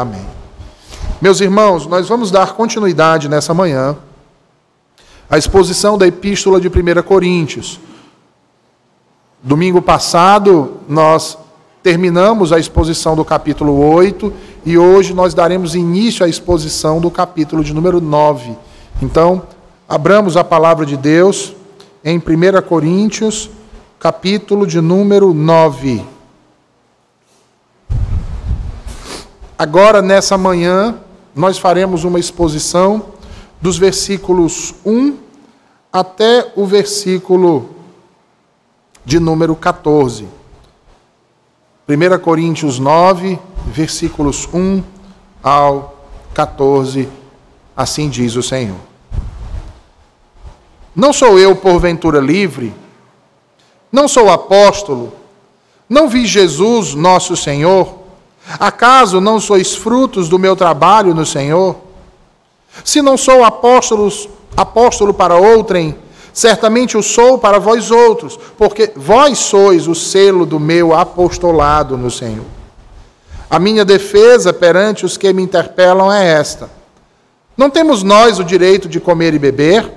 amém. Meus irmãos, nós vamos dar continuidade nessa manhã à exposição da epístola de 1 Coríntios. Domingo passado, nós terminamos a exposição do capítulo 8 e hoje nós daremos início à exposição do capítulo de número 9. Então, abramos a palavra de Deus em 1 Coríntios, capítulo de número 9. Agora, nessa manhã, nós faremos uma exposição dos versículos 1 até o versículo de número 14. 1 Coríntios 9, versículos 1 ao 14, assim diz o Senhor. Não sou eu, porventura, livre? Não sou apóstolo? Não vi Jesus, nosso Senhor? Acaso não sois frutos do meu trabalho no Senhor? Se não sou apóstolo, apóstolo para outrem, certamente o sou para vós outros, porque vós sois o selo do meu apostolado no Senhor. A minha defesa perante os que me interpelam é esta: Não temos nós o direito de comer e beber?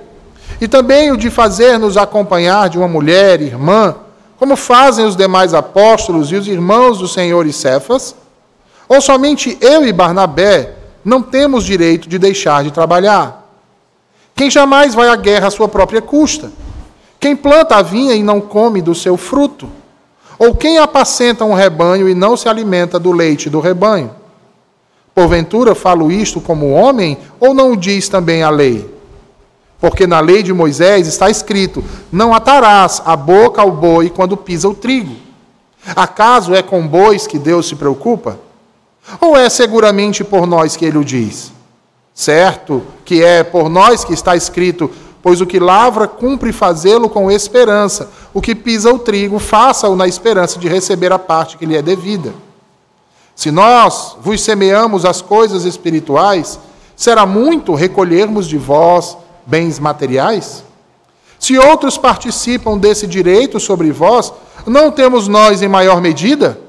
E também o de fazer-nos acompanhar de uma mulher, irmã, como fazem os demais apóstolos e os irmãos do Senhor e Cefas? Ou somente eu e Barnabé não temos direito de deixar de trabalhar? Quem jamais vai à guerra à sua própria custa? Quem planta a vinha e não come do seu fruto? Ou quem apacenta um rebanho e não se alimenta do leite do rebanho? Porventura falo isto como homem, ou não o diz também a lei? Porque na lei de Moisés está escrito: Não atarás a boca ao boi quando pisa o trigo. Acaso é com bois que Deus se preocupa? Ou é seguramente por nós que ele o diz? Certo que é por nós que está escrito: Pois o que lavra cumpre fazê-lo com esperança, o que pisa o trigo, faça-o na esperança de receber a parte que lhe é devida. Se nós vos semeamos as coisas espirituais, será muito recolhermos de vós bens materiais? Se outros participam desse direito sobre vós, não temos nós em maior medida?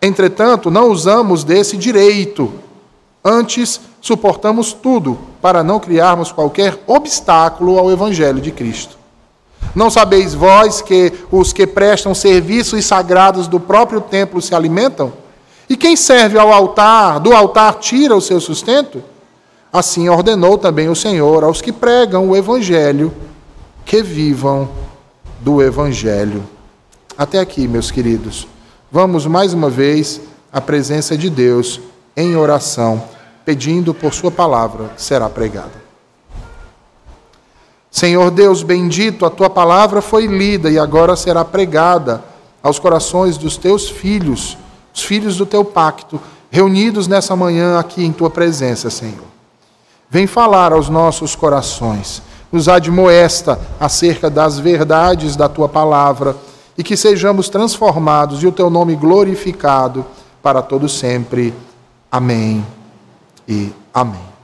Entretanto, não usamos desse direito. Antes, suportamos tudo para não criarmos qualquer obstáculo ao Evangelho de Cristo. Não sabeis vós que os que prestam serviços sagrados do próprio templo se alimentam? E quem serve ao altar, do altar tira o seu sustento? Assim ordenou também o Senhor aos que pregam o Evangelho que vivam do Evangelho. Até aqui, meus queridos. Vamos mais uma vez à presença de Deus em oração, pedindo por Sua palavra que será pregada. Senhor Deus bendito, a Tua palavra foi lida e agora será pregada aos corações dos Teus filhos, os filhos do Teu pacto, reunidos nessa manhã aqui em Tua presença, Senhor. Vem falar aos nossos corações, nos admoesta acerca das verdades da tua palavra e que sejamos transformados e o teu nome glorificado para todo sempre. Amém e amém.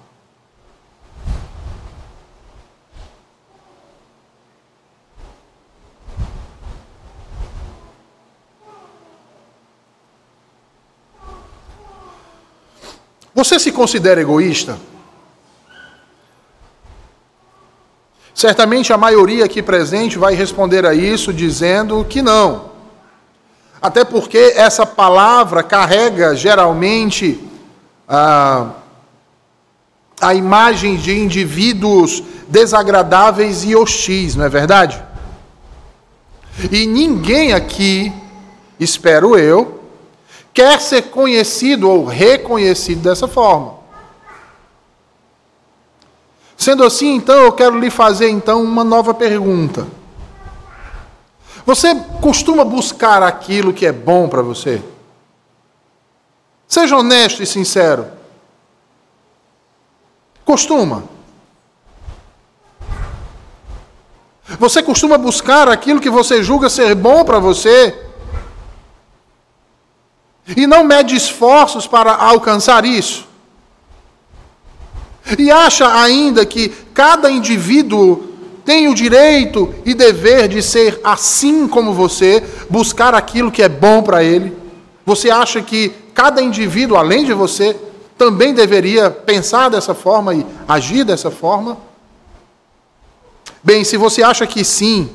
Você se considera egoísta? Certamente a maioria aqui presente vai responder a isso dizendo que não. Até porque essa palavra carrega geralmente a, a imagem de indivíduos desagradáveis e hostis, não é verdade? E ninguém aqui, espero eu, quer ser conhecido ou reconhecido dessa forma. Sendo assim, então, eu quero lhe fazer então uma nova pergunta. Você costuma buscar aquilo que é bom para você? Seja honesto e sincero. Costuma. Você costuma buscar aquilo que você julga ser bom para você? E não mede esforços para alcançar isso? E acha ainda que cada indivíduo tem o direito e dever de ser assim como você, buscar aquilo que é bom para ele? Você acha que cada indivíduo, além de você, também deveria pensar dessa forma e agir dessa forma? Bem, se você acha que sim,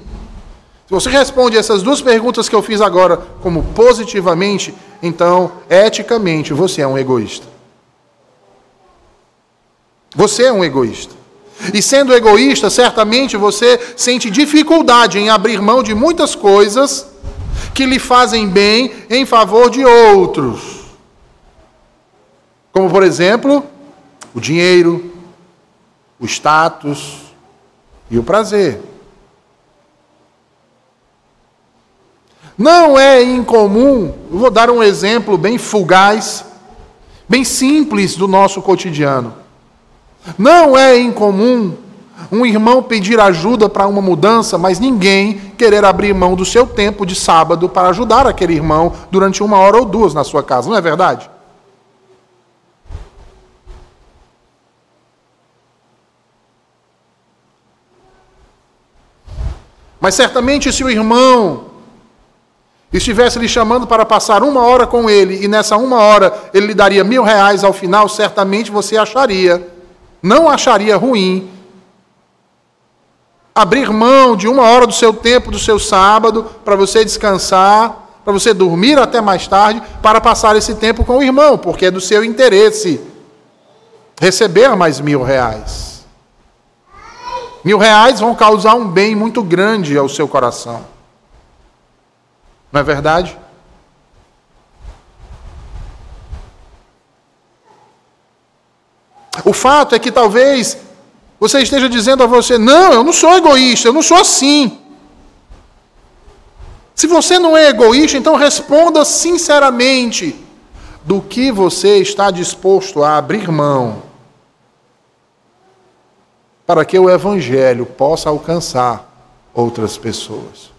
se você responde essas duas perguntas que eu fiz agora como positivamente, então, eticamente, você é um egoísta. Você é um egoísta. E sendo egoísta, certamente você sente dificuldade em abrir mão de muitas coisas que lhe fazem bem em favor de outros. Como, por exemplo, o dinheiro, o status e o prazer. Não é incomum, vou dar um exemplo bem fugaz, bem simples do nosso cotidiano. Não é incomum um irmão pedir ajuda para uma mudança, mas ninguém querer abrir mão do seu tempo de sábado para ajudar aquele irmão durante uma hora ou duas na sua casa, não é verdade? Mas certamente, se o irmão estivesse lhe chamando para passar uma hora com ele, e nessa uma hora ele lhe daria mil reais ao final, certamente você acharia, não acharia ruim, abrir mão de uma hora do seu tempo, do seu sábado, para você descansar, para você dormir até mais tarde, para passar esse tempo com o irmão, porque é do seu interesse receber mais mil reais. Mil reais vão causar um bem muito grande ao seu coração. Não é verdade? O fato é que talvez você esteja dizendo a você: não, eu não sou egoísta, eu não sou assim. Se você não é egoísta, então responda sinceramente do que você está disposto a abrir mão para que o Evangelho possa alcançar outras pessoas.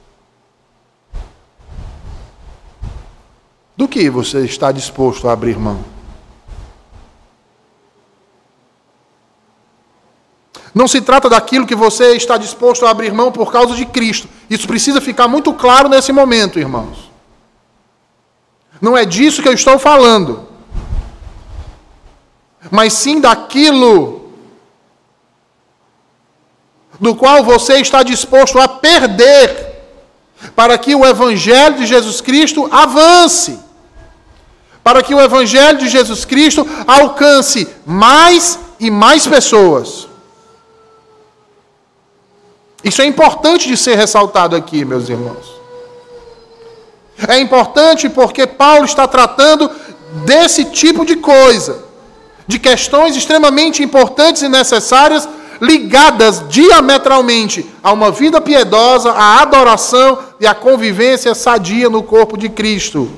Do que você está disposto a abrir mão? Não se trata daquilo que você está disposto a abrir mão por causa de Cristo. Isso precisa ficar muito claro nesse momento, irmãos. Não é disso que eu estou falando. Mas sim daquilo do qual você está disposto a perder para que o Evangelho de Jesus Cristo avance para que o Evangelho de Jesus Cristo alcance mais e mais pessoas. Isso é importante de ser ressaltado aqui, meus irmãos. É importante porque Paulo está tratando desse tipo de coisa, de questões extremamente importantes e necessárias, ligadas diametralmente a uma vida piedosa, à adoração e à convivência sadia no corpo de Cristo.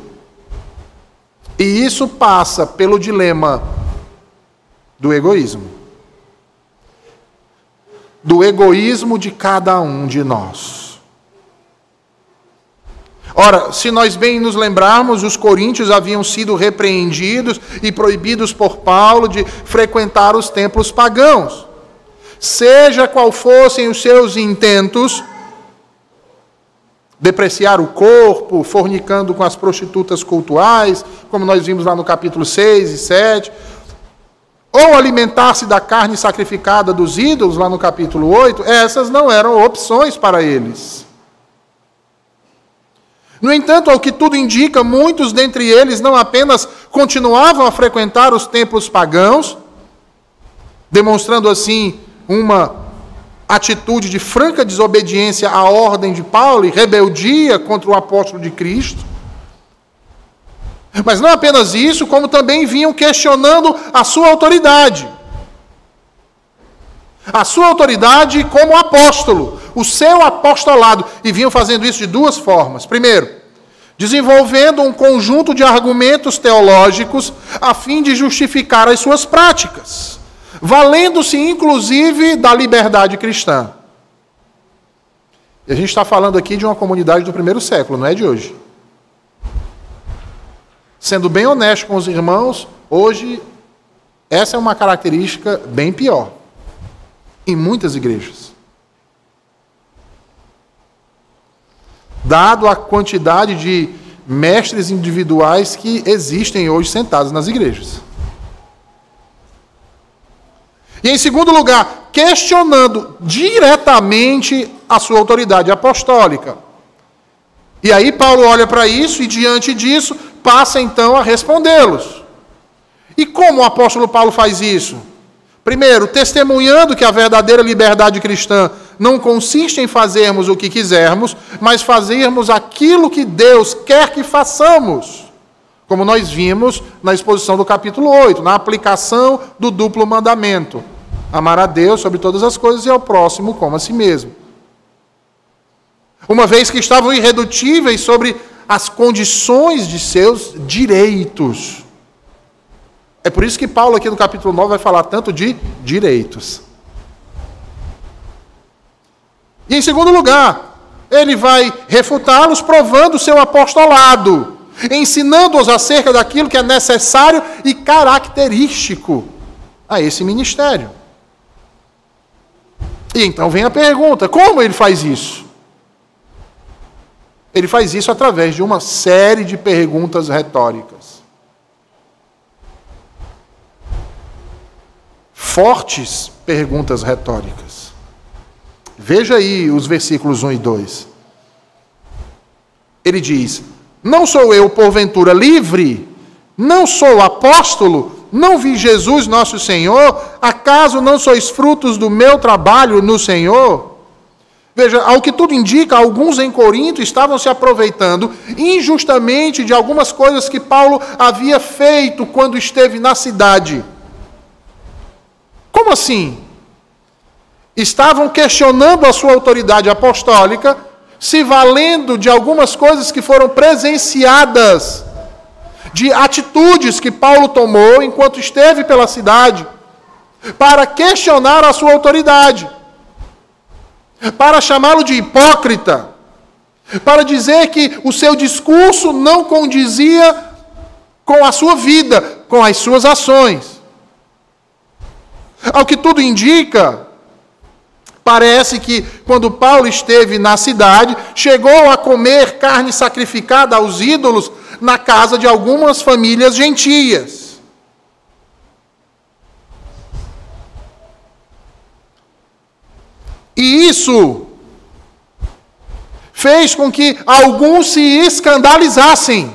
E isso passa pelo dilema do egoísmo. Do egoísmo de cada um de nós. Ora, se nós bem nos lembrarmos, os coríntios haviam sido repreendidos e proibidos por Paulo de frequentar os templos pagãos. Seja qual fossem os seus intentos, depreciar o corpo, fornicando com as prostitutas cultuais, como nós vimos lá no capítulo 6 e 7, ou alimentar-se da carne sacrificada dos ídolos, lá no capítulo 8, essas não eram opções para eles. No entanto, ao que tudo indica, muitos dentre eles não apenas continuavam a frequentar os templos pagãos, demonstrando assim uma atitude de franca desobediência à ordem de Paulo e rebeldia contra o apóstolo de Cristo. Mas não apenas isso, como também vinham questionando a sua autoridade. A sua autoridade como apóstolo, o seu apostolado, e vinham fazendo isso de duas formas. Primeiro, desenvolvendo um conjunto de argumentos teológicos a fim de justificar as suas práticas valendo-se inclusive da liberdade cristã. E a gente está falando aqui de uma comunidade do primeiro século, não é de hoje. Sendo bem honesto com os irmãos, hoje essa é uma característica bem pior em muitas igrejas. Dado a quantidade de mestres individuais que existem hoje sentados nas igrejas. E em segundo lugar, questionando diretamente a sua autoridade apostólica. E aí Paulo olha para isso e, diante disso, passa então a respondê-los. E como o apóstolo Paulo faz isso? Primeiro, testemunhando que a verdadeira liberdade cristã não consiste em fazermos o que quisermos, mas fazermos aquilo que Deus quer que façamos. Como nós vimos na exposição do capítulo 8, na aplicação do duplo mandamento: amar a Deus sobre todas as coisas e ao próximo como a si mesmo. Uma vez que estavam irredutíveis sobre as condições de seus direitos. É por isso que Paulo, aqui no capítulo 9, vai falar tanto de direitos. E em segundo lugar, ele vai refutá-los provando o seu apostolado, ensinando-os acerca daquilo que é necessário e característico a esse ministério. E então vem a pergunta: como ele faz isso? Ele faz isso através de uma série de perguntas retóricas. Fortes perguntas retóricas. Veja aí os versículos 1 e 2. Ele diz: Não sou eu, porventura, livre? Não sou apóstolo? Não vi Jesus, nosso Senhor? Acaso não sois frutos do meu trabalho no Senhor? Veja, ao que tudo indica, alguns em Corinto estavam se aproveitando injustamente de algumas coisas que Paulo havia feito quando esteve na cidade. Como assim? estavam questionando a sua autoridade apostólica, se valendo de algumas coisas que foram presenciadas, de atitudes que Paulo tomou enquanto esteve pela cidade, para questionar a sua autoridade, para chamá-lo de hipócrita, para dizer que o seu discurso não condizia com a sua vida, com as suas ações. Ao que tudo indica, Parece que quando Paulo esteve na cidade, chegou a comer carne sacrificada aos ídolos na casa de algumas famílias gentias. E isso fez com que alguns se escandalizassem.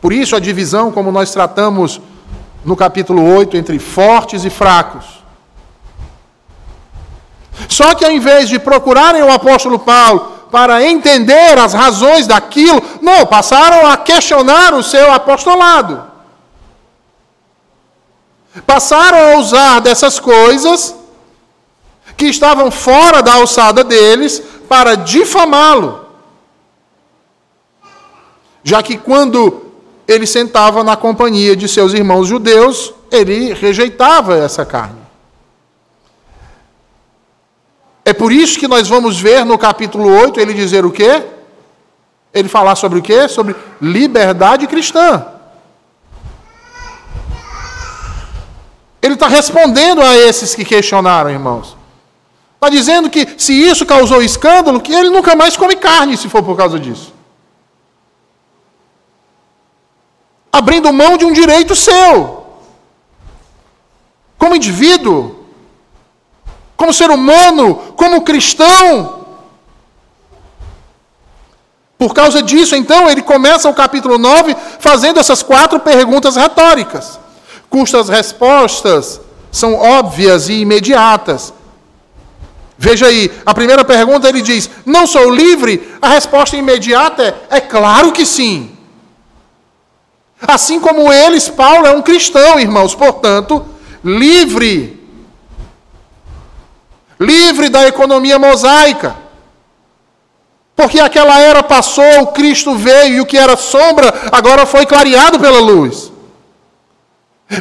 Por isso a divisão, como nós tratamos no capítulo 8 entre fortes e fracos. Só que ao invés de procurarem o apóstolo Paulo para entender as razões daquilo, não, passaram a questionar o seu apostolado. Passaram a usar dessas coisas que estavam fora da alçada deles para difamá-lo. Já que quando ele sentava na companhia de seus irmãos judeus, ele rejeitava essa carne. É por isso que nós vamos ver no capítulo 8 ele dizer o quê? Ele falar sobre o quê? Sobre liberdade cristã. Ele está respondendo a esses que questionaram, irmãos. Está dizendo que se isso causou escândalo, que ele nunca mais come carne se for por causa disso. abrindo mão de um direito seu. Como indivíduo, como ser humano, como cristão. Por causa disso, então, ele começa o capítulo 9 fazendo essas quatro perguntas retóricas, cujas respostas são óbvias e imediatas. Veja aí, a primeira pergunta ele diz: Não sou livre? A resposta imediata é: É claro que sim. Assim como eles, Paulo é um cristão, irmãos, portanto, livre. Livre da economia mosaica. Porque aquela era passou, Cristo veio e o que era sombra agora foi clareado pela luz.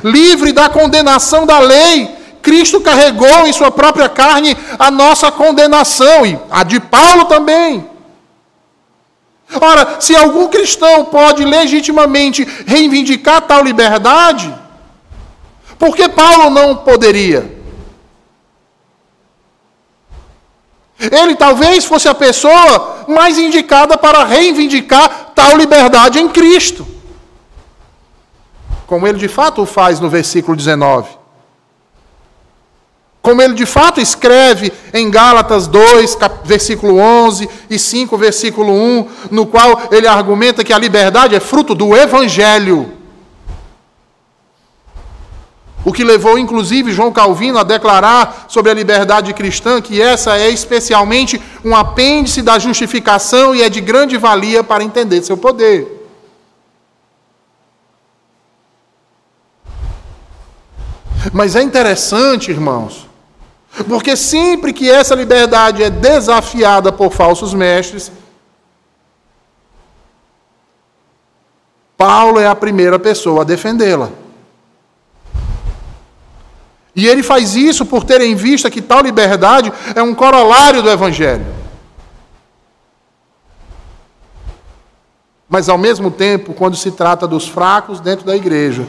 Livre da condenação da lei, Cristo carregou em sua própria carne a nossa condenação e a de Paulo também. Ora, se algum cristão pode legitimamente reivindicar tal liberdade, por que Paulo não poderia? Ele talvez fosse a pessoa mais indicada para reivindicar tal liberdade em Cristo. Como ele de fato o faz no versículo 19. Como ele de fato escreve em Gálatas 2, versículo 11 e 5, versículo 1, no qual ele argumenta que a liberdade é fruto do evangelho. O que levou, inclusive, João Calvino a declarar sobre a liberdade cristã que essa é especialmente um apêndice da justificação e é de grande valia para entender seu poder. Mas é interessante, irmãos, porque sempre que essa liberdade é desafiada por falsos mestres, Paulo é a primeira pessoa a defendê-la. E ele faz isso por ter em vista que tal liberdade é um corolário do Evangelho. Mas, ao mesmo tempo, quando se trata dos fracos dentro da igreja,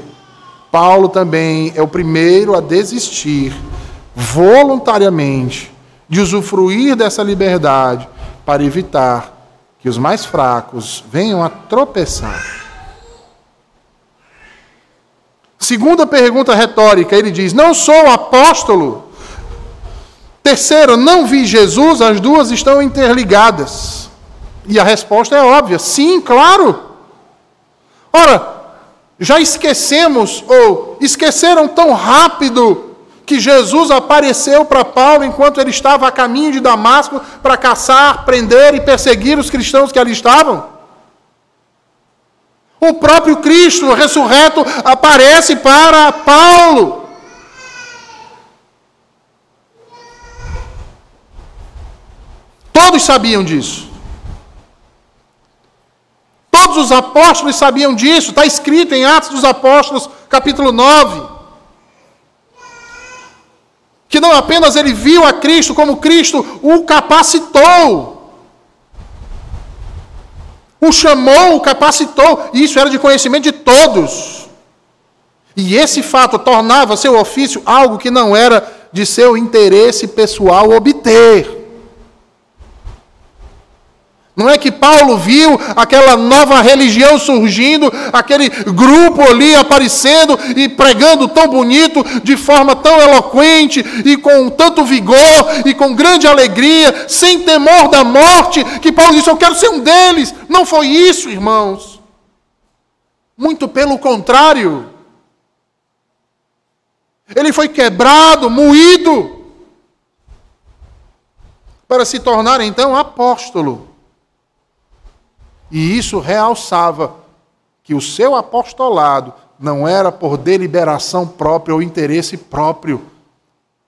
Paulo também é o primeiro a desistir voluntariamente de usufruir dessa liberdade para evitar que os mais fracos venham a tropeçar. Segunda pergunta retórica, ele diz: Não sou apóstolo. Terceira, não vi Jesus, as duas estão interligadas. E a resposta é óbvia: sim, claro. Ora, já esquecemos, ou esqueceram tão rápido, que Jesus apareceu para Paulo enquanto ele estava a caminho de Damasco para caçar, prender e perseguir os cristãos que ali estavam? O próprio Cristo ressurreto aparece para Paulo. Todos sabiam disso. Todos os apóstolos sabiam disso. Está escrito em Atos dos Apóstolos, capítulo 9. Que não apenas ele viu a Cristo, como Cristo o capacitou o chamou, o capacitou, e isso era de conhecimento de todos. E esse fato tornava seu ofício algo que não era de seu interesse pessoal obter. Não é que Paulo viu aquela nova religião surgindo, aquele grupo ali aparecendo e pregando tão bonito, de forma tão eloquente e com tanto vigor e com grande alegria, sem temor da morte, que Paulo disse: Eu quero ser um deles. Não foi isso, irmãos. Muito pelo contrário. Ele foi quebrado, moído, para se tornar então apóstolo. E isso realçava que o seu apostolado não era por deliberação própria ou interesse próprio,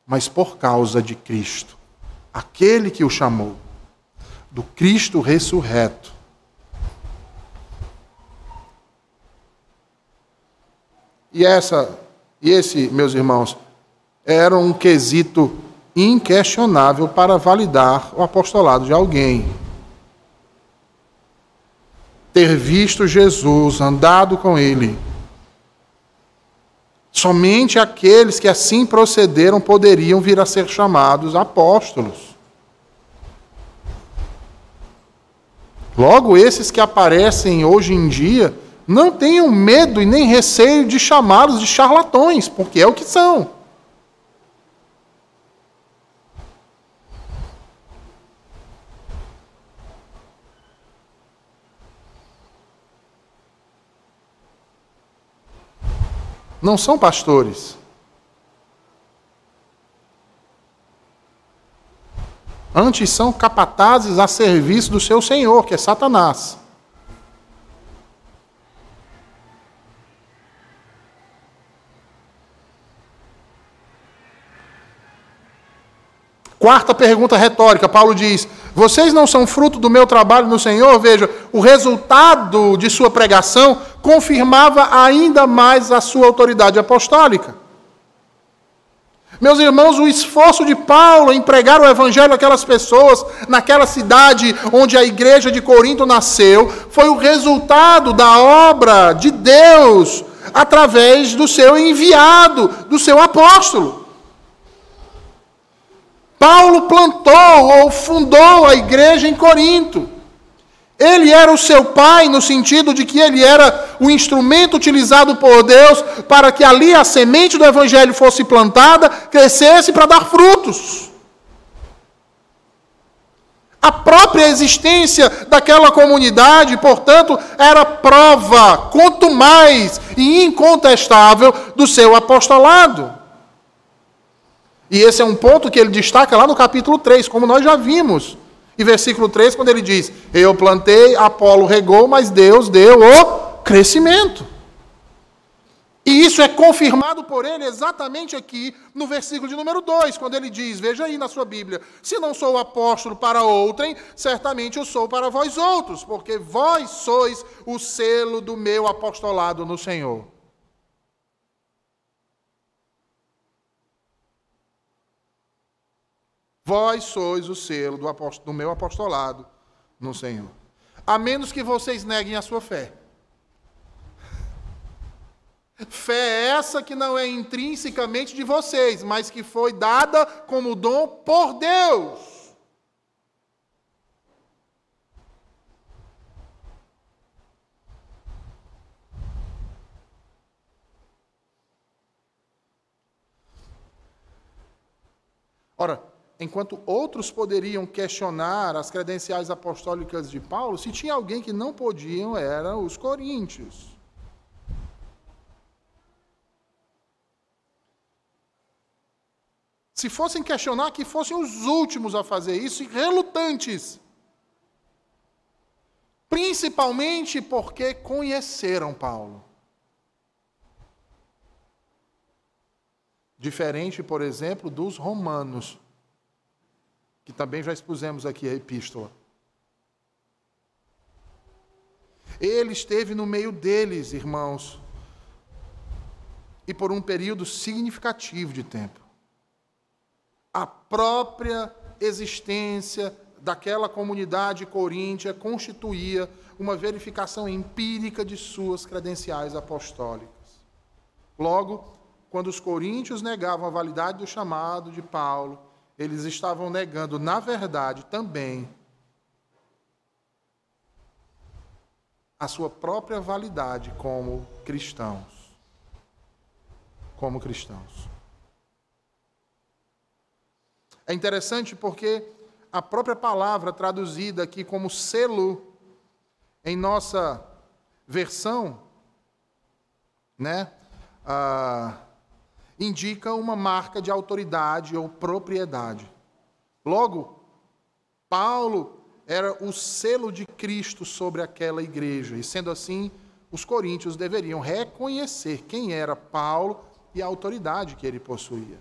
mas por causa de Cristo, aquele que o chamou, do Cristo ressurreto. E essa e esse, meus irmãos, era um quesito inquestionável para validar o apostolado de alguém ter visto Jesus, andado com ele. Somente aqueles que assim procederam poderiam vir a ser chamados apóstolos. Logo, esses que aparecem hoje em dia, não tenham medo e nem receio de chamá-los de charlatões, porque é o que são. Não são pastores. Antes são capatazes a serviço do seu senhor, que é Satanás. Quarta pergunta retórica, Paulo diz: Vocês não são fruto do meu trabalho no Senhor? Veja, o resultado de sua pregação confirmava ainda mais a sua autoridade apostólica. Meus irmãos, o esforço de Paulo em pregar o evangelho àquelas pessoas, naquela cidade onde a igreja de Corinto nasceu, foi o resultado da obra de Deus através do seu enviado, do seu apóstolo. Paulo plantou ou fundou a igreja em Corinto. Ele era o seu pai, no sentido de que ele era o instrumento utilizado por Deus para que ali a semente do evangelho fosse plantada, crescesse para dar frutos. A própria existência daquela comunidade, portanto, era prova, quanto mais e incontestável, do seu apostolado. E esse é um ponto que ele destaca lá no capítulo 3, como nós já vimos. E versículo 3, quando ele diz: Eu plantei, Apolo regou, mas Deus deu o crescimento. E isso é confirmado por ele exatamente aqui no versículo de número 2, quando ele diz: Veja aí na sua Bíblia: Se não sou apóstolo para outrem, certamente eu sou para vós outros, porque vós sois o selo do meu apostolado no Senhor. Vós sois o selo do, do meu apostolado no Senhor. A menos que vocês neguem a sua fé. Fé é essa que não é intrinsecamente de vocês, mas que foi dada como dom por Deus. Ora, enquanto outros poderiam questionar as credenciais apostólicas de Paulo, se tinha alguém que não podiam, eram os coríntios. Se fossem questionar, que fossem os últimos a fazer isso e relutantes. Principalmente porque conheceram Paulo. Diferente, por exemplo, dos romanos que também já expusemos aqui a epístola. Ele esteve no meio deles, irmãos, e por um período significativo de tempo. A própria existência daquela comunidade coríntia constituía uma verificação empírica de suas credenciais apostólicas. Logo, quando os coríntios negavam a validade do chamado de Paulo, eles estavam negando, na verdade, também a sua própria validade como cristãos. Como cristãos. É interessante porque a própria palavra traduzida aqui como selo em nossa versão, né? Ah, indica uma marca de autoridade ou propriedade. Logo, Paulo era o selo de Cristo sobre aquela igreja, e sendo assim, os coríntios deveriam reconhecer quem era Paulo e a autoridade que ele possuía.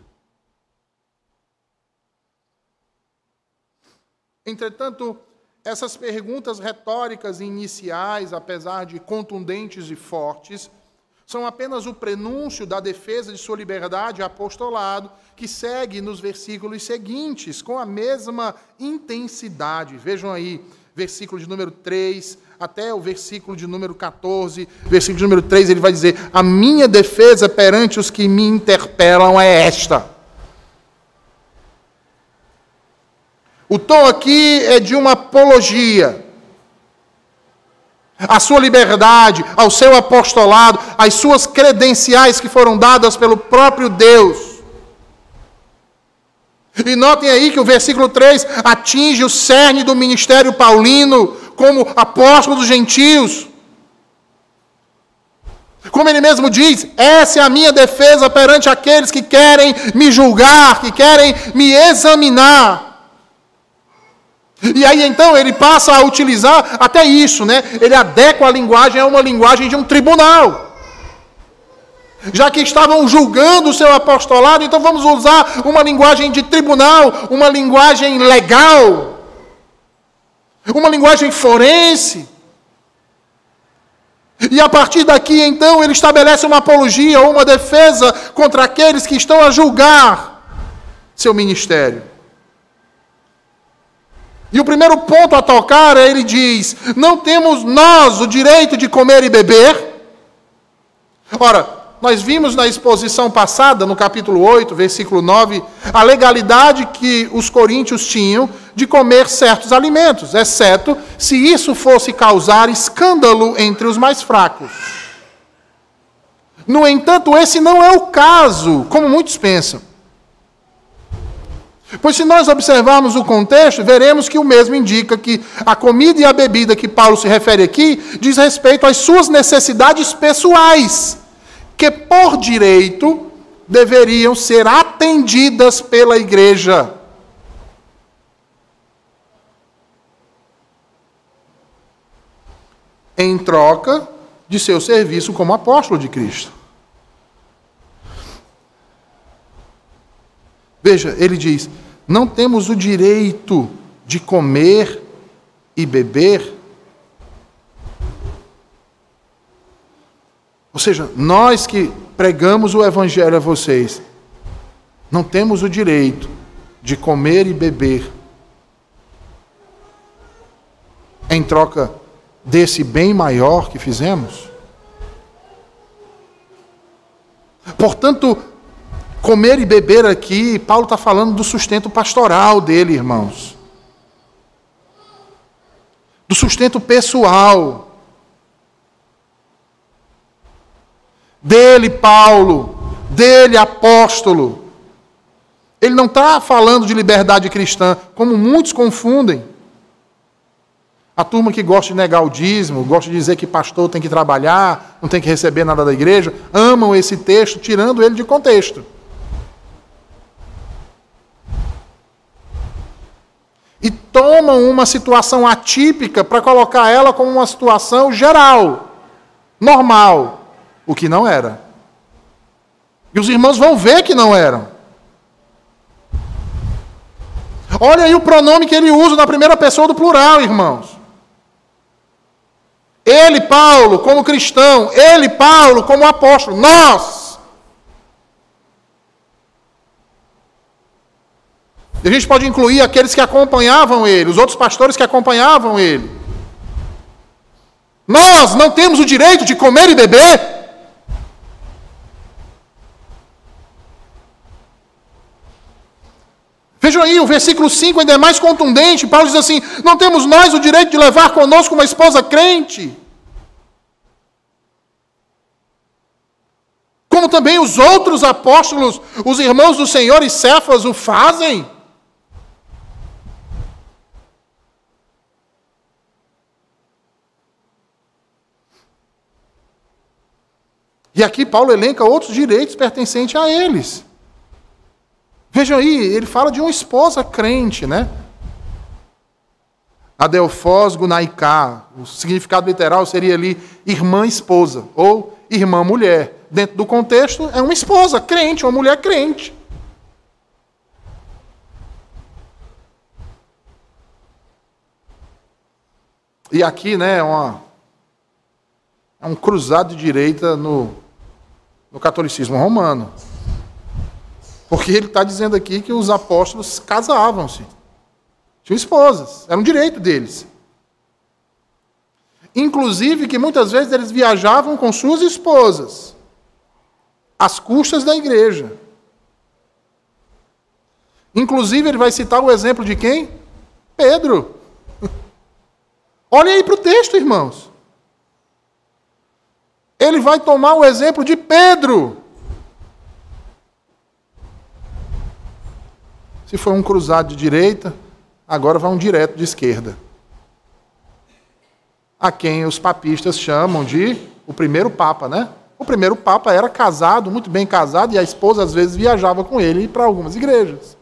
Entretanto, essas perguntas retóricas iniciais, apesar de contundentes e fortes, são apenas o prenúncio da defesa de sua liberdade apostolado, que segue nos versículos seguintes, com a mesma intensidade. Vejam aí, versículo de número 3 até o versículo de número 14. Versículo de número 3, ele vai dizer: A minha defesa perante os que me interpelam é esta. O tom aqui é de uma apologia a sua liberdade, ao seu apostolado, às suas credenciais que foram dadas pelo próprio Deus. E notem aí que o versículo 3 atinge o cerne do ministério paulino como apóstolo dos gentios. Como ele mesmo diz, essa é a minha defesa perante aqueles que querem me julgar, que querem me examinar. E aí então ele passa a utilizar até isso, né? Ele adequa a linguagem a uma linguagem de um tribunal. Já que estavam julgando o seu apostolado, então vamos usar uma linguagem de tribunal, uma linguagem legal, uma linguagem forense. E a partir daqui, então, ele estabelece uma apologia ou uma defesa contra aqueles que estão a julgar seu ministério. E o primeiro ponto a tocar, é ele diz: não temos nós o direito de comer e beber. Ora, nós vimos na exposição passada, no capítulo 8, versículo 9, a legalidade que os coríntios tinham de comer certos alimentos, exceto se isso fosse causar escândalo entre os mais fracos. No entanto, esse não é o caso, como muitos pensam. Pois se nós observarmos o contexto, veremos que o mesmo indica que a comida e a bebida que Paulo se refere aqui diz respeito às suas necessidades pessoais, que por direito deveriam ser atendidas pela igreja. Em troca de seu serviço como apóstolo de Cristo. Veja, ele diz: não temos o direito de comer e beber. Ou seja, nós que pregamos o Evangelho a vocês, não temos o direito de comer e beber em troca desse bem maior que fizemos? Portanto, Comer e beber aqui, Paulo está falando do sustento pastoral dele, irmãos. Do sustento pessoal. Dele, Paulo. Dele, apóstolo. Ele não está falando de liberdade cristã, como muitos confundem. A turma que gosta de negar o dízimo, gosta de dizer que pastor tem que trabalhar, não tem que receber nada da igreja, amam esse texto, tirando ele de contexto. Tomam uma situação atípica para colocar ela como uma situação geral, normal, o que não era. E os irmãos vão ver que não eram. Olha aí o pronome que ele usa na primeira pessoa do plural, irmãos. Ele, Paulo, como cristão, ele, Paulo, como apóstolo, nós. E a gente pode incluir aqueles que acompanhavam ele, os outros pastores que acompanhavam ele. Nós não temos o direito de comer e beber. Vejam aí, o versículo 5 ainda é mais contundente. Paulo diz assim: Não temos nós o direito de levar conosco uma esposa crente. Como também os outros apóstolos, os irmãos do Senhor e Cefas o fazem. E aqui Paulo elenca outros direitos pertencentes a eles. Vejam aí, ele fala de uma esposa crente, né? Adelfós Gunaiká, o significado literal seria ali irmã esposa ou irmã mulher. Dentro do contexto, é uma esposa crente, uma mulher crente. E aqui, né, é uma, é um cruzado de direita no, no catolicismo romano. Porque ele está dizendo aqui que os apóstolos casavam-se. Tinham esposas, era um direito deles. Inclusive que muitas vezes eles viajavam com suas esposas, às custas da igreja. Inclusive, ele vai citar o exemplo de quem? Pedro. Olhem aí para o texto, irmãos ele vai tomar o exemplo de Pedro. Se foi um cruzado de direita, agora vai um direto de esquerda. A quem os papistas chamam de o primeiro papa, né? O primeiro papa era casado, muito bem casado, e a esposa às vezes viajava com ele para algumas igrejas.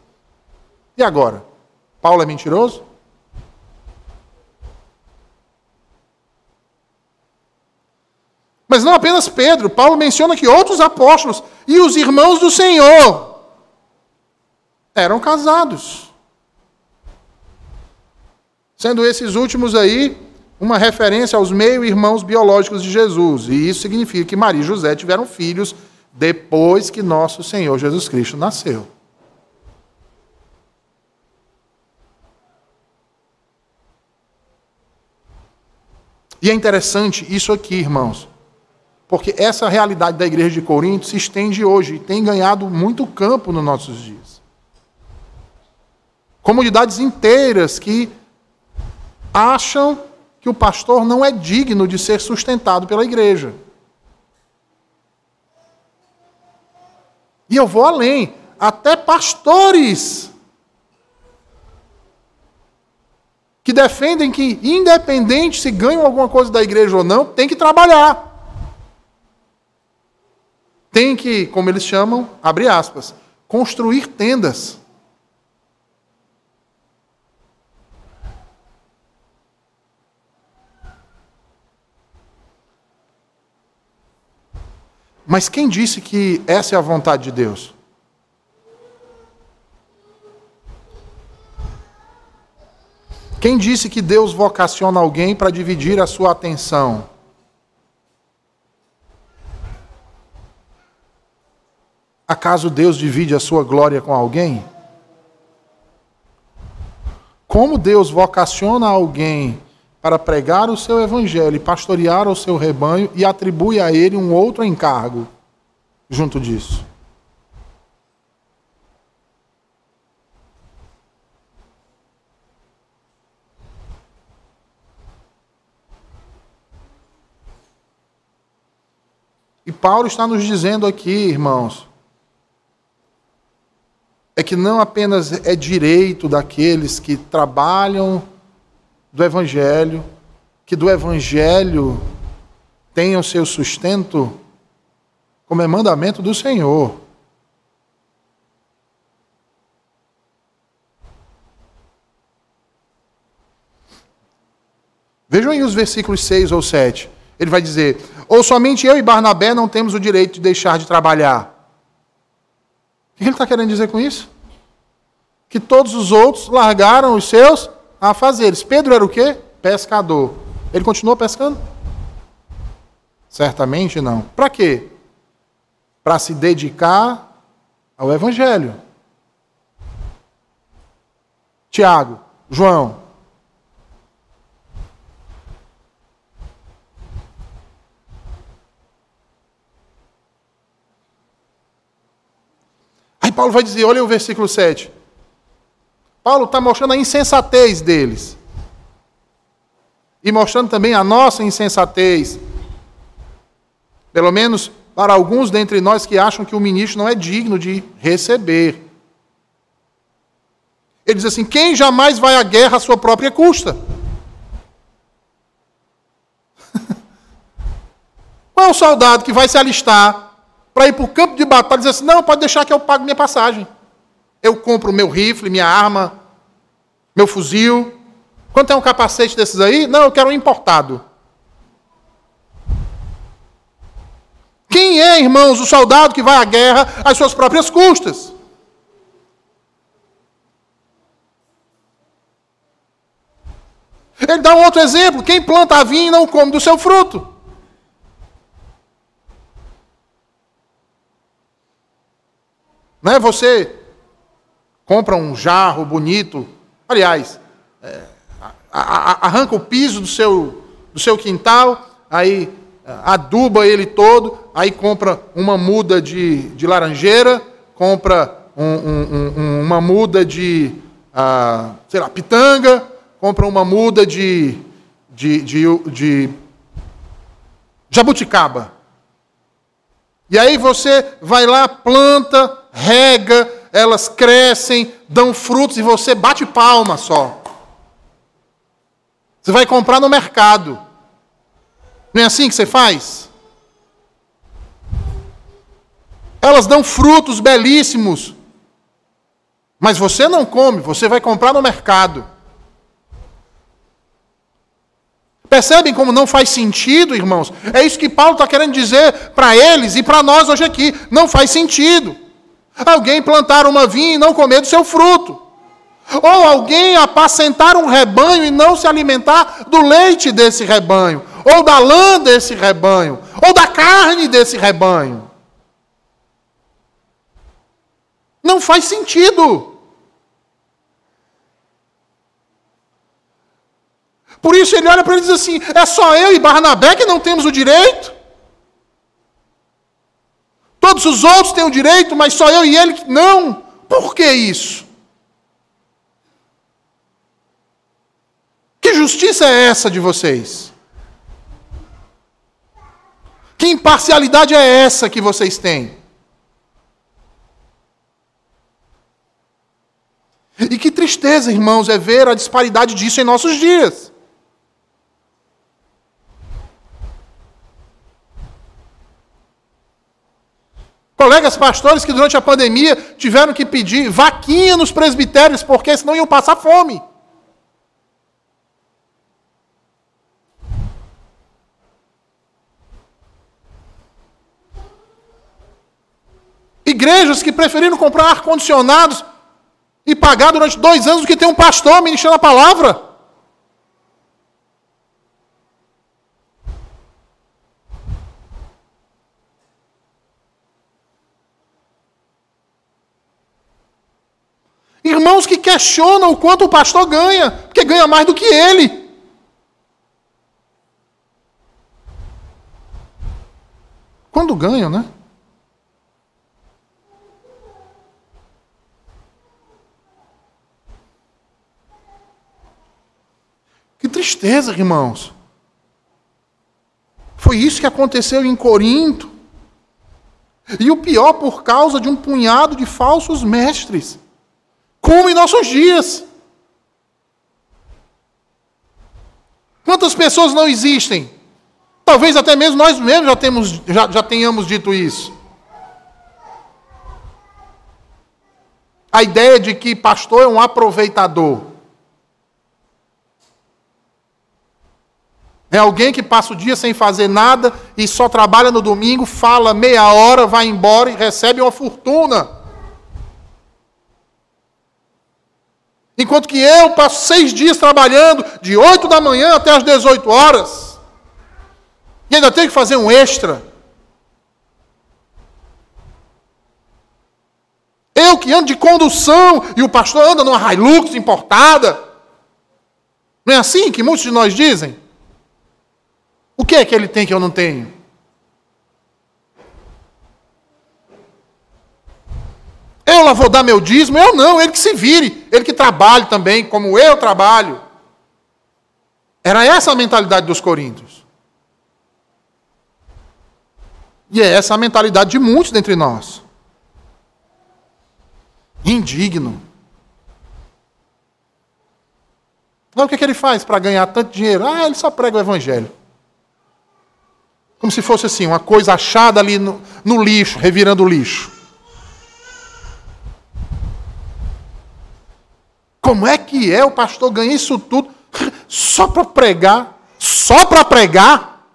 E agora? Paulo é mentiroso? Mas não apenas Pedro, Paulo menciona que outros apóstolos e os irmãos do Senhor eram casados. Sendo esses últimos aí uma referência aos meio-irmãos biológicos de Jesus. E isso significa que Maria e José tiveram filhos depois que nosso Senhor Jesus Cristo nasceu. E é interessante isso aqui, irmãos Porque essa realidade da igreja de Corinto se estende hoje e tem ganhado muito campo nos nossos dias. Comunidades inteiras que acham que o pastor não é digno de ser sustentado pela igreja. E eu vou além, até pastores que defendem que, independente se ganham alguma coisa da igreja ou não, tem que trabalhar. Tem que, como eles chamam, abre aspas, construir tendas. Mas quem disse que essa é a vontade de Deus? Quem disse que Deus vocaciona alguém para dividir a sua atenção? Acaso Deus divide a sua glória com alguém? Como Deus vocaciona alguém para pregar o seu evangelho e pastorear o seu rebanho e atribui a ele um outro encargo junto disso? E Paulo está nos dizendo aqui, irmãos, é que não apenas é direito daqueles que trabalham do Evangelho, que do Evangelho tenham seu sustento, como é mandamento do Senhor. Vejam aí os versículos 6 ou 7. Ele vai dizer: Ou somente eu e Barnabé não temos o direito de deixar de trabalhar. O que ele está querendo dizer com isso? Que todos os outros largaram os seus afazeres. Pedro era o quê? Pescador. Ele continuou pescando? Certamente não. Para quê? Para se dedicar ao Evangelho. Tiago, João, Paulo vai dizer, olha o versículo 7. Paulo está mostrando a insensatez deles. E mostrando também a nossa insensatez. Pelo menos para alguns dentre nós que acham que o ministro não é digno de receber. Ele diz assim: quem jamais vai à guerra à sua própria custa? Qual é o soldado que vai se alistar para ir para o campo de batalha e dizer assim: não, pode deixar que eu pago minha passagem. Eu compro meu rifle, minha arma, meu fuzil. Quanto é um capacete desses aí? Não, eu quero um importado. Quem é, irmãos, o soldado que vai à guerra às suas próprias custas? Ele dá um outro exemplo: quem planta vinho não come do seu fruto. Não é você compra um jarro bonito, aliás, é, arranca o piso do seu, do seu quintal, aí é, aduba ele todo, aí compra uma muda de, de laranjeira, compra um, um, um, uma muda de, ah, sei lá, pitanga, compra uma muda de, de, de, de jabuticaba. E aí você vai lá, planta, rega, elas crescem, dão frutos e você bate palma só. Você vai comprar no mercado. Não é assim que você faz? Elas dão frutos belíssimos. Mas você não come, você vai comprar no mercado. Percebem como não faz sentido, irmãos? É isso que Paulo está querendo dizer para eles e para nós hoje aqui. Não faz sentido. Alguém plantar uma vinha e não comer do seu fruto. Ou alguém apacentar um rebanho e não se alimentar do leite desse rebanho. Ou da lã desse rebanho. Ou da carne desse rebanho. Não faz sentido. Por isso ele olha para ele e diz assim: é só eu e Barnabé que não temos o direito? Todos os outros têm o direito, mas só eu e ele não. Por que isso? Que justiça é essa de vocês? Que imparcialidade é essa que vocês têm? E que tristeza, irmãos, é ver a disparidade disso em nossos dias. Colegas pastores que durante a pandemia tiveram que pedir vaquinha nos presbitérios, porque senão iam passar fome. Igrejas que preferiram comprar ar-condicionados e pagar durante dois anos do que ter um pastor ministrando a palavra. Irmãos que questionam o quanto o pastor ganha, porque ganha mais do que ele. Quando ganham, né? Que tristeza, irmãos. Foi isso que aconteceu em Corinto. E o pior, por causa de um punhado de falsos mestres como em nossos dias. Quantas pessoas não existem? Talvez até mesmo nós mesmos já, temos, já, já tenhamos dito isso. A ideia de que pastor é um aproveitador. É alguém que passa o dia sem fazer nada e só trabalha no domingo, fala meia hora, vai embora e recebe uma fortuna. Enquanto que eu passo seis dias trabalhando, de 8 da manhã até as 18 horas, e ainda tenho que fazer um extra. Eu que ando de condução e o pastor anda numa Hilux importada. Não é assim que muitos de nós dizem? O que é que ele tem que eu não tenho? Eu lá vou dar meu dízimo, eu não, ele que se vire, ele que trabalhe também, como eu trabalho. Era essa a mentalidade dos coríntios. E é essa a mentalidade de muitos dentre nós. Indigno. Não, o que, é que ele faz para ganhar tanto dinheiro? Ah, ele só prega o evangelho. Como se fosse assim, uma coisa achada ali no, no lixo, revirando o lixo. Como é que é o pastor ganhar isso tudo só para pregar? Só para pregar?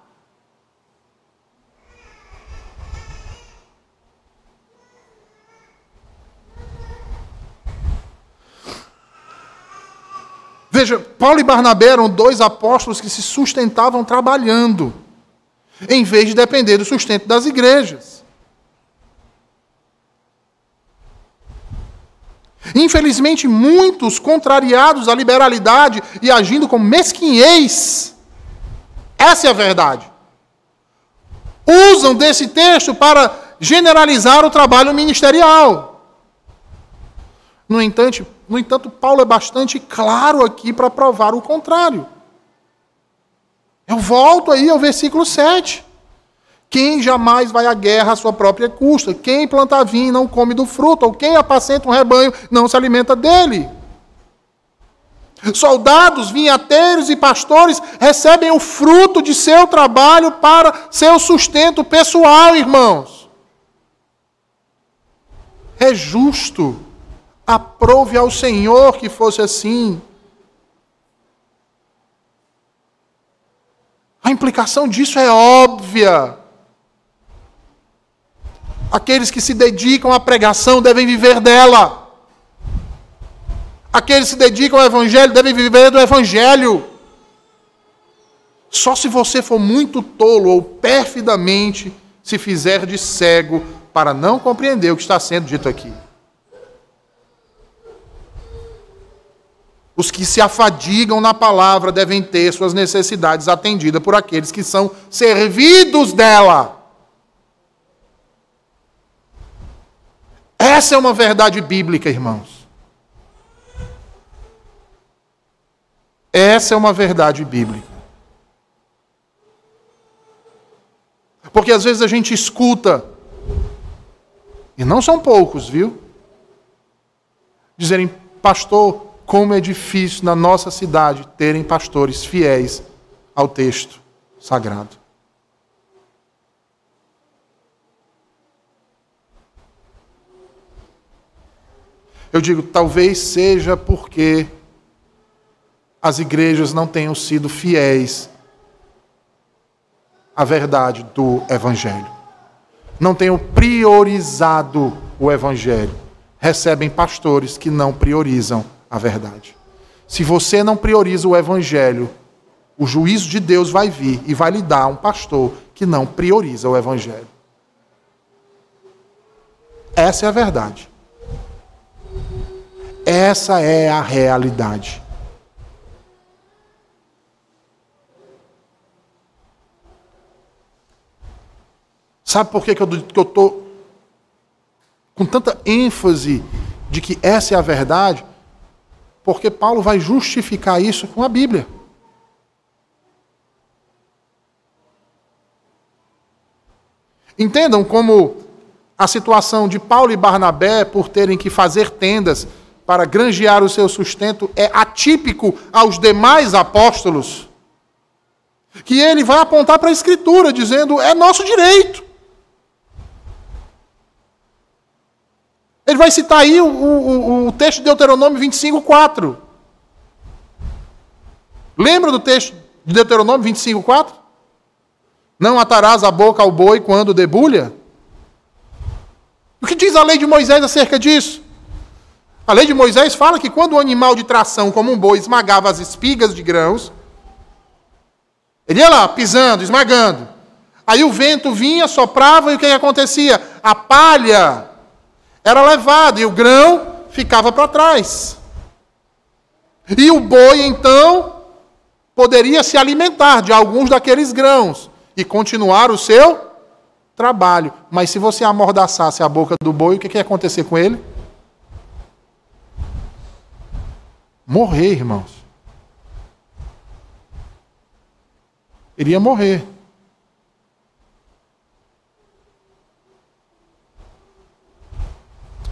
Veja, Paulo e Barnabé eram dois apóstolos que se sustentavam trabalhando, em vez de depender do sustento das igrejas. Infelizmente, muitos, contrariados à liberalidade e agindo com mesquinhez, essa é a verdade, usam desse texto para generalizar o trabalho ministerial. No entanto, no entanto, Paulo é bastante claro aqui para provar o contrário. Eu volto aí ao versículo 7. Quem jamais vai à guerra à sua própria custa? Quem planta vinho não come do fruto? Ou quem apacenta um rebanho não se alimenta dele? Soldados, vinhateiros e pastores recebem o fruto de seu trabalho para seu sustento pessoal, irmãos. É justo. Aprove ao Senhor que fosse assim. A implicação disso é óbvia. Aqueles que se dedicam à pregação devem viver dela. Aqueles que se dedicam ao Evangelho devem viver do Evangelho. Só se você for muito tolo ou perfidamente se fizer de cego para não compreender o que está sendo dito aqui. Os que se afadigam na palavra devem ter suas necessidades atendidas por aqueles que são servidos dela. Essa é uma verdade bíblica, irmãos. Essa é uma verdade bíblica. Porque às vezes a gente escuta, e não são poucos, viu? Dizerem, pastor, como é difícil na nossa cidade terem pastores fiéis ao texto sagrado. Eu digo, talvez seja porque as igrejas não tenham sido fiéis à verdade do Evangelho. Não tenham priorizado o Evangelho. Recebem pastores que não priorizam a verdade. Se você não prioriza o Evangelho, o juízo de Deus vai vir e vai lhe dar um pastor que não prioriza o Evangelho. Essa é a verdade. Essa é a realidade. Sabe por que, que eu estou com tanta ênfase de que essa é a verdade? Porque Paulo vai justificar isso com a Bíblia. Entendam como a situação de Paulo e Barnabé por terem que fazer tendas para granjear o seu sustento é atípico aos demais apóstolos, que ele vai apontar para a Escritura, dizendo: é nosso direito. Ele vai citar aí o, o, o texto de Deuteronômio 25, 4. Lembra do texto de Deuteronômio 25, 4? Não atarás a boca ao boi quando debulha? O que diz a lei de Moisés acerca disso? A lei de Moisés fala que quando o animal de tração, como um boi, esmagava as espigas de grãos, ele ia lá, pisando, esmagando. Aí o vento vinha, soprava e o que, que acontecia? A palha era levada e o grão ficava para trás. E o boi, então, poderia se alimentar de alguns daqueles grãos e continuar o seu trabalho. Mas se você amordaçasse a boca do boi, o que, que ia acontecer com ele? Morrer, irmãos. Ele ia morrer.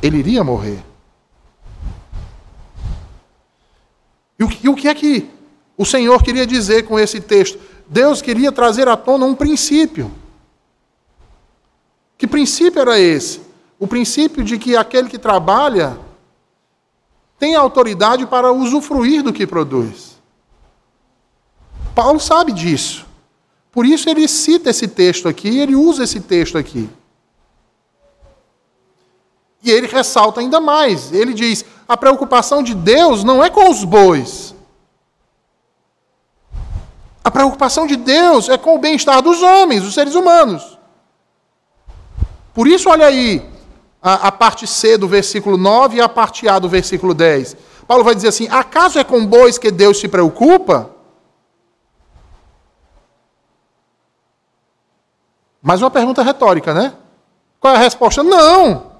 Ele iria morrer. E o que, o que é que o Senhor queria dizer com esse texto? Deus queria trazer à tona um princípio. Que princípio era esse? O princípio de que aquele que trabalha tem autoridade para usufruir do que produz. Paulo sabe disso. Por isso ele cita esse texto aqui, ele usa esse texto aqui. E ele ressalta ainda mais. Ele diz: a preocupação de Deus não é com os bois. A preocupação de Deus é com o bem-estar dos homens, dos seres humanos. Por isso, olha aí, a, a parte C do versículo 9 e a parte A do versículo 10. Paulo vai dizer assim: acaso é com bois que Deus se preocupa? Mais uma pergunta retórica, né? Qual é a resposta? Não!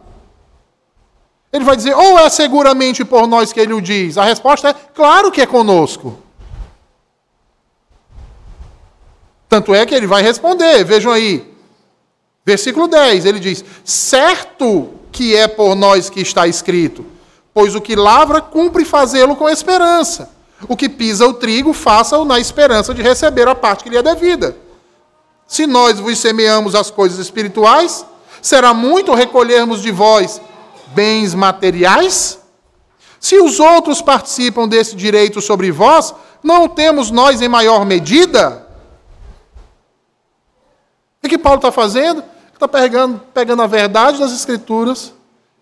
Ele vai dizer, ou é seguramente por nós que ele o diz? A resposta é, claro que é conosco. Tanto é que ele vai responder, vejam aí, Versículo 10, ele diz: Certo que é por nós que está escrito, pois o que lavra cumpre fazê-lo com esperança. O que pisa o trigo, faça-o na esperança de receber a parte que lhe é devida. Se nós vos semeamos as coisas espirituais, será muito recolhermos de vós bens materiais? Se os outros participam desse direito sobre vós, não temos nós em maior medida? O que Paulo está fazendo? Está pegando, pegando a verdade das Escrituras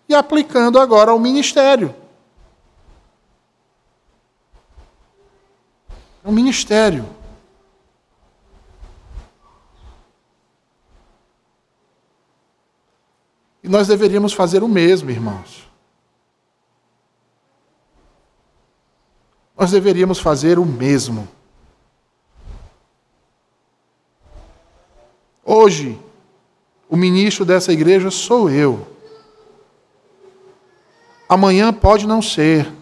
e aplicando agora ao ministério. É um ministério. E nós deveríamos fazer o mesmo, irmãos. Nós deveríamos fazer o mesmo. Hoje, o ministro dessa igreja sou eu. Amanhã pode não ser.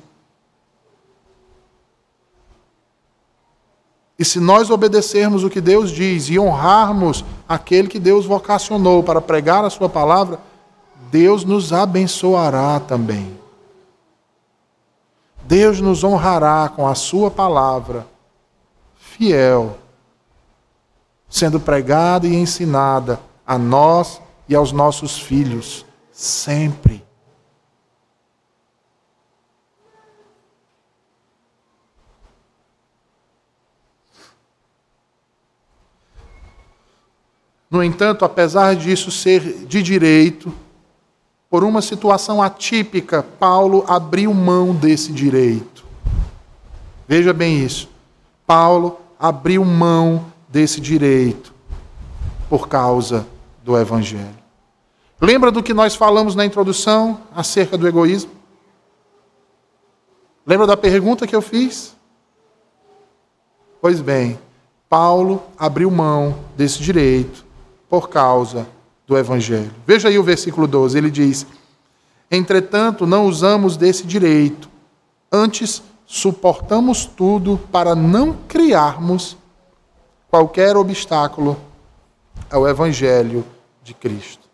E se nós obedecermos o que Deus diz e honrarmos aquele que Deus vocacionou para pregar a Sua palavra, Deus nos abençoará também. Deus nos honrará com a Sua palavra fiel, sendo pregada e ensinada a nós e aos nossos filhos, sempre. No entanto, apesar disso ser de direito, por uma situação atípica, Paulo abriu mão desse direito. Veja bem isso. Paulo abriu mão desse direito por causa do Evangelho. Lembra do que nós falamos na introdução acerca do egoísmo? Lembra da pergunta que eu fiz? Pois bem, Paulo abriu mão desse direito por causa do Evangelho. Veja aí o versículo 12, ele diz: Entretanto, não usamos desse direito, antes suportamos tudo para não criarmos qualquer obstáculo ao Evangelho de Cristo.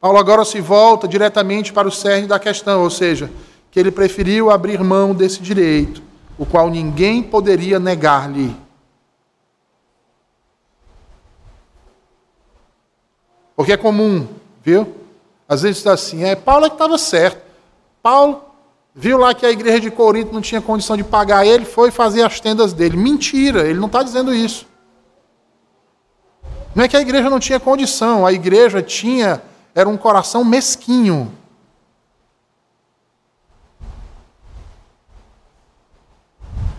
Paulo agora se volta diretamente para o cerne da questão, ou seja, que ele preferiu abrir mão desse direito, o qual ninguém poderia negar-lhe Porque é comum, viu? Às vezes está assim, é Paulo é que estava certo. Paulo viu lá que a igreja de Corinto não tinha condição de pagar ele, foi fazer as tendas dele. Mentira, ele não está dizendo isso. Não é que a igreja não tinha condição, a igreja tinha, era um coração mesquinho.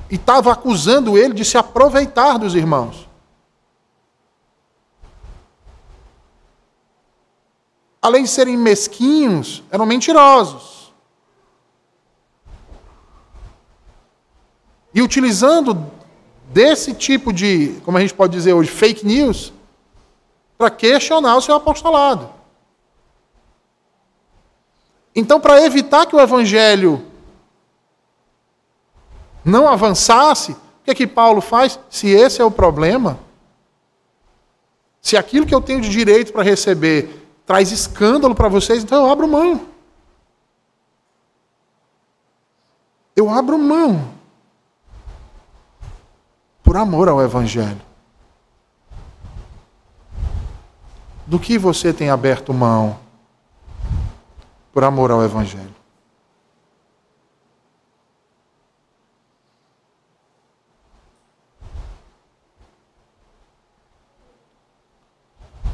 E estava acusando ele de se aproveitar dos irmãos. além de serem mesquinhos, eram mentirosos. E utilizando desse tipo de, como a gente pode dizer hoje, fake news, para questionar o seu apostolado. Então, para evitar que o evangelho não avançasse, o que é que Paulo faz? Se esse é o problema, se aquilo que eu tenho de direito para receber traz escândalo para vocês, então eu abro mão. Eu abro mão. Por amor ao Evangelho. Do que você tem aberto mão por amor ao Evangelho?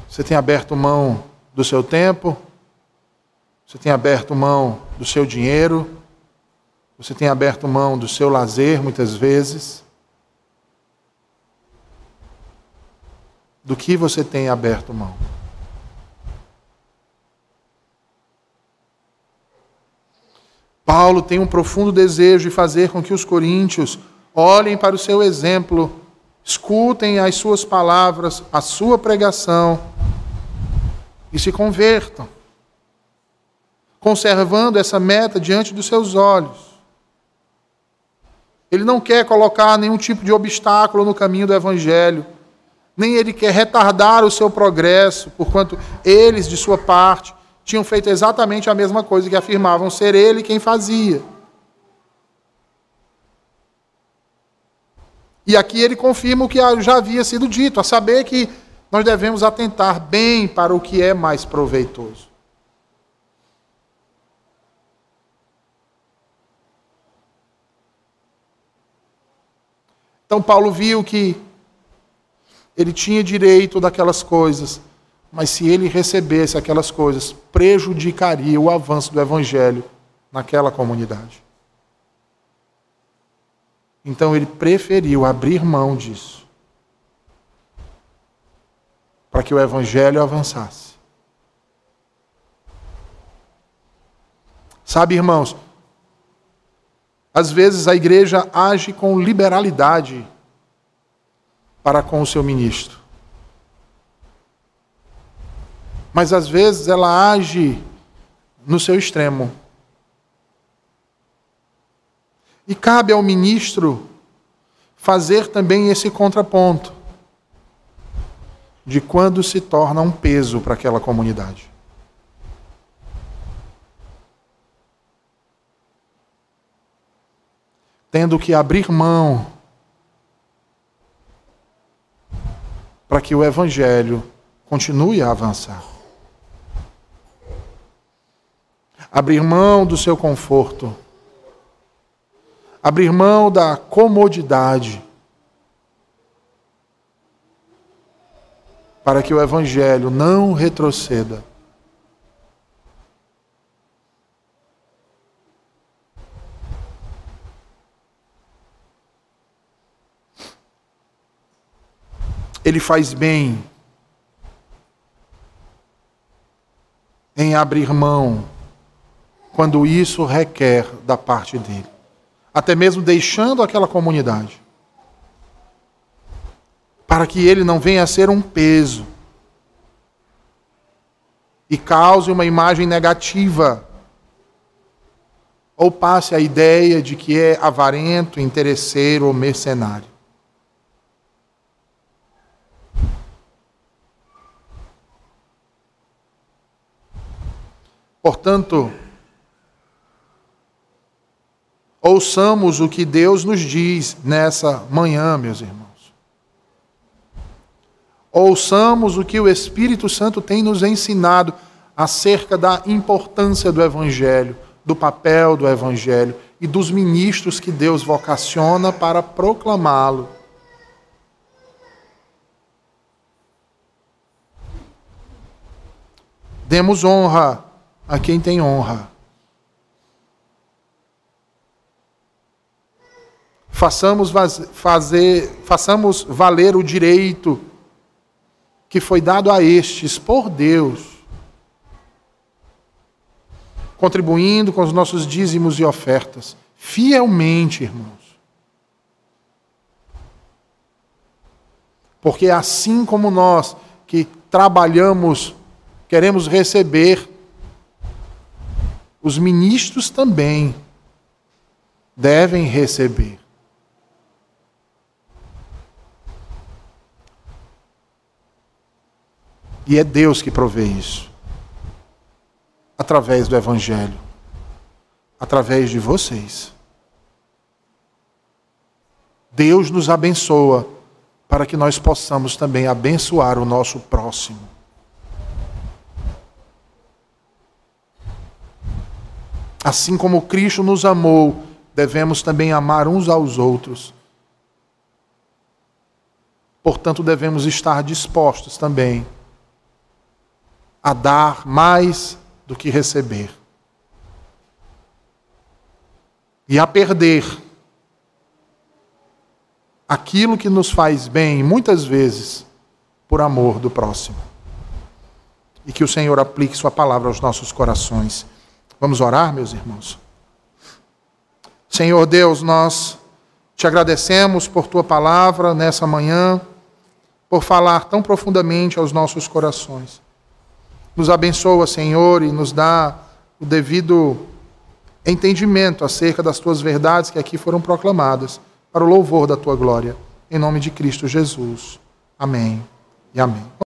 Você tem aberto mão do seu tempo, você tem aberto mão do seu dinheiro, você tem aberto mão do seu lazer muitas vezes. Do que você tem aberto mão? Paulo tem um profundo desejo de fazer com que os coríntios olhem para o seu exemplo, escutem as suas palavras, a sua pregação e se convertam, conservando essa meta diante dos seus olhos. Ele não quer colocar nenhum tipo de obstáculo no caminho do Evangelho, nem ele quer retardar o seu progresso, porquanto eles, de sua parte, tinham feito exatamente a mesma coisa que afirmavam ser ele quem fazia. E aqui ele confirma o que já havia sido dito, a saber que nós devemos atentar bem para o que é mais proveitoso. Então, Paulo viu que ele tinha direito daquelas coisas, mas se ele recebesse aquelas coisas, prejudicaria o avanço do evangelho naquela comunidade. Então, ele preferiu abrir mão disso para que o evangelho avançasse. Sabe, irmãos, às vezes a igreja age com liberalidade para com o seu ministro. Mas às vezes ela age no seu extremo, E cabe ao ministro fazer também esse contraponto de quando se torna um peso para aquela comunidade. Tendo que abrir mão para que o evangelho continue a avançar. Abrir mão do seu conforto. Abrir mão da comodidade. Para que o evangelho não retroceda. Ele faz bem em abrir mão quando isso requer da parte dele, até mesmo deixando aquela comunidade, para que ele não venha a ser um peso. E cause uma imagem negativa. Ou passe a ideia de que é avarento, interesseiro ou mercenário. Portanto, ouçamos o que Deus nos diz nessa manhã, meus irmãos. Ouçamos o que o Espírito Santo tem nos ensinado acerca da importância do Evangelho, do papel do Evangelho e dos ministros que Deus vocaciona para proclamá-lo. Demos honra a quem tem honra. Façamos, fazer, façamos valer o direito que foi dado a estes por Deus, contribuindo com os nossos dízimos e ofertas, fielmente, irmãos. Porque assim como nós que trabalhamos, queremos receber os ministros também devem receber. E é Deus que provê isso. Através do Evangelho. Através de vocês. Deus nos abençoa para que nós possamos também abençoar o nosso próximo. Assim como Cristo nos amou, devemos também amar uns aos outros. Portanto, devemos estar dispostos também a dar mais do que receber. E a perder aquilo que nos faz bem, muitas vezes, por amor do próximo. E que o Senhor aplique Sua palavra aos nossos corações. Vamos orar, meus irmãos? Senhor Deus, nós te agradecemos por tua palavra nessa manhã, por falar tão profundamente aos nossos corações. Nos abençoa, Senhor, e nos dá o devido entendimento acerca das tuas verdades que aqui foram proclamadas, para o louvor da tua glória. Em nome de Cristo Jesus. Amém e amém.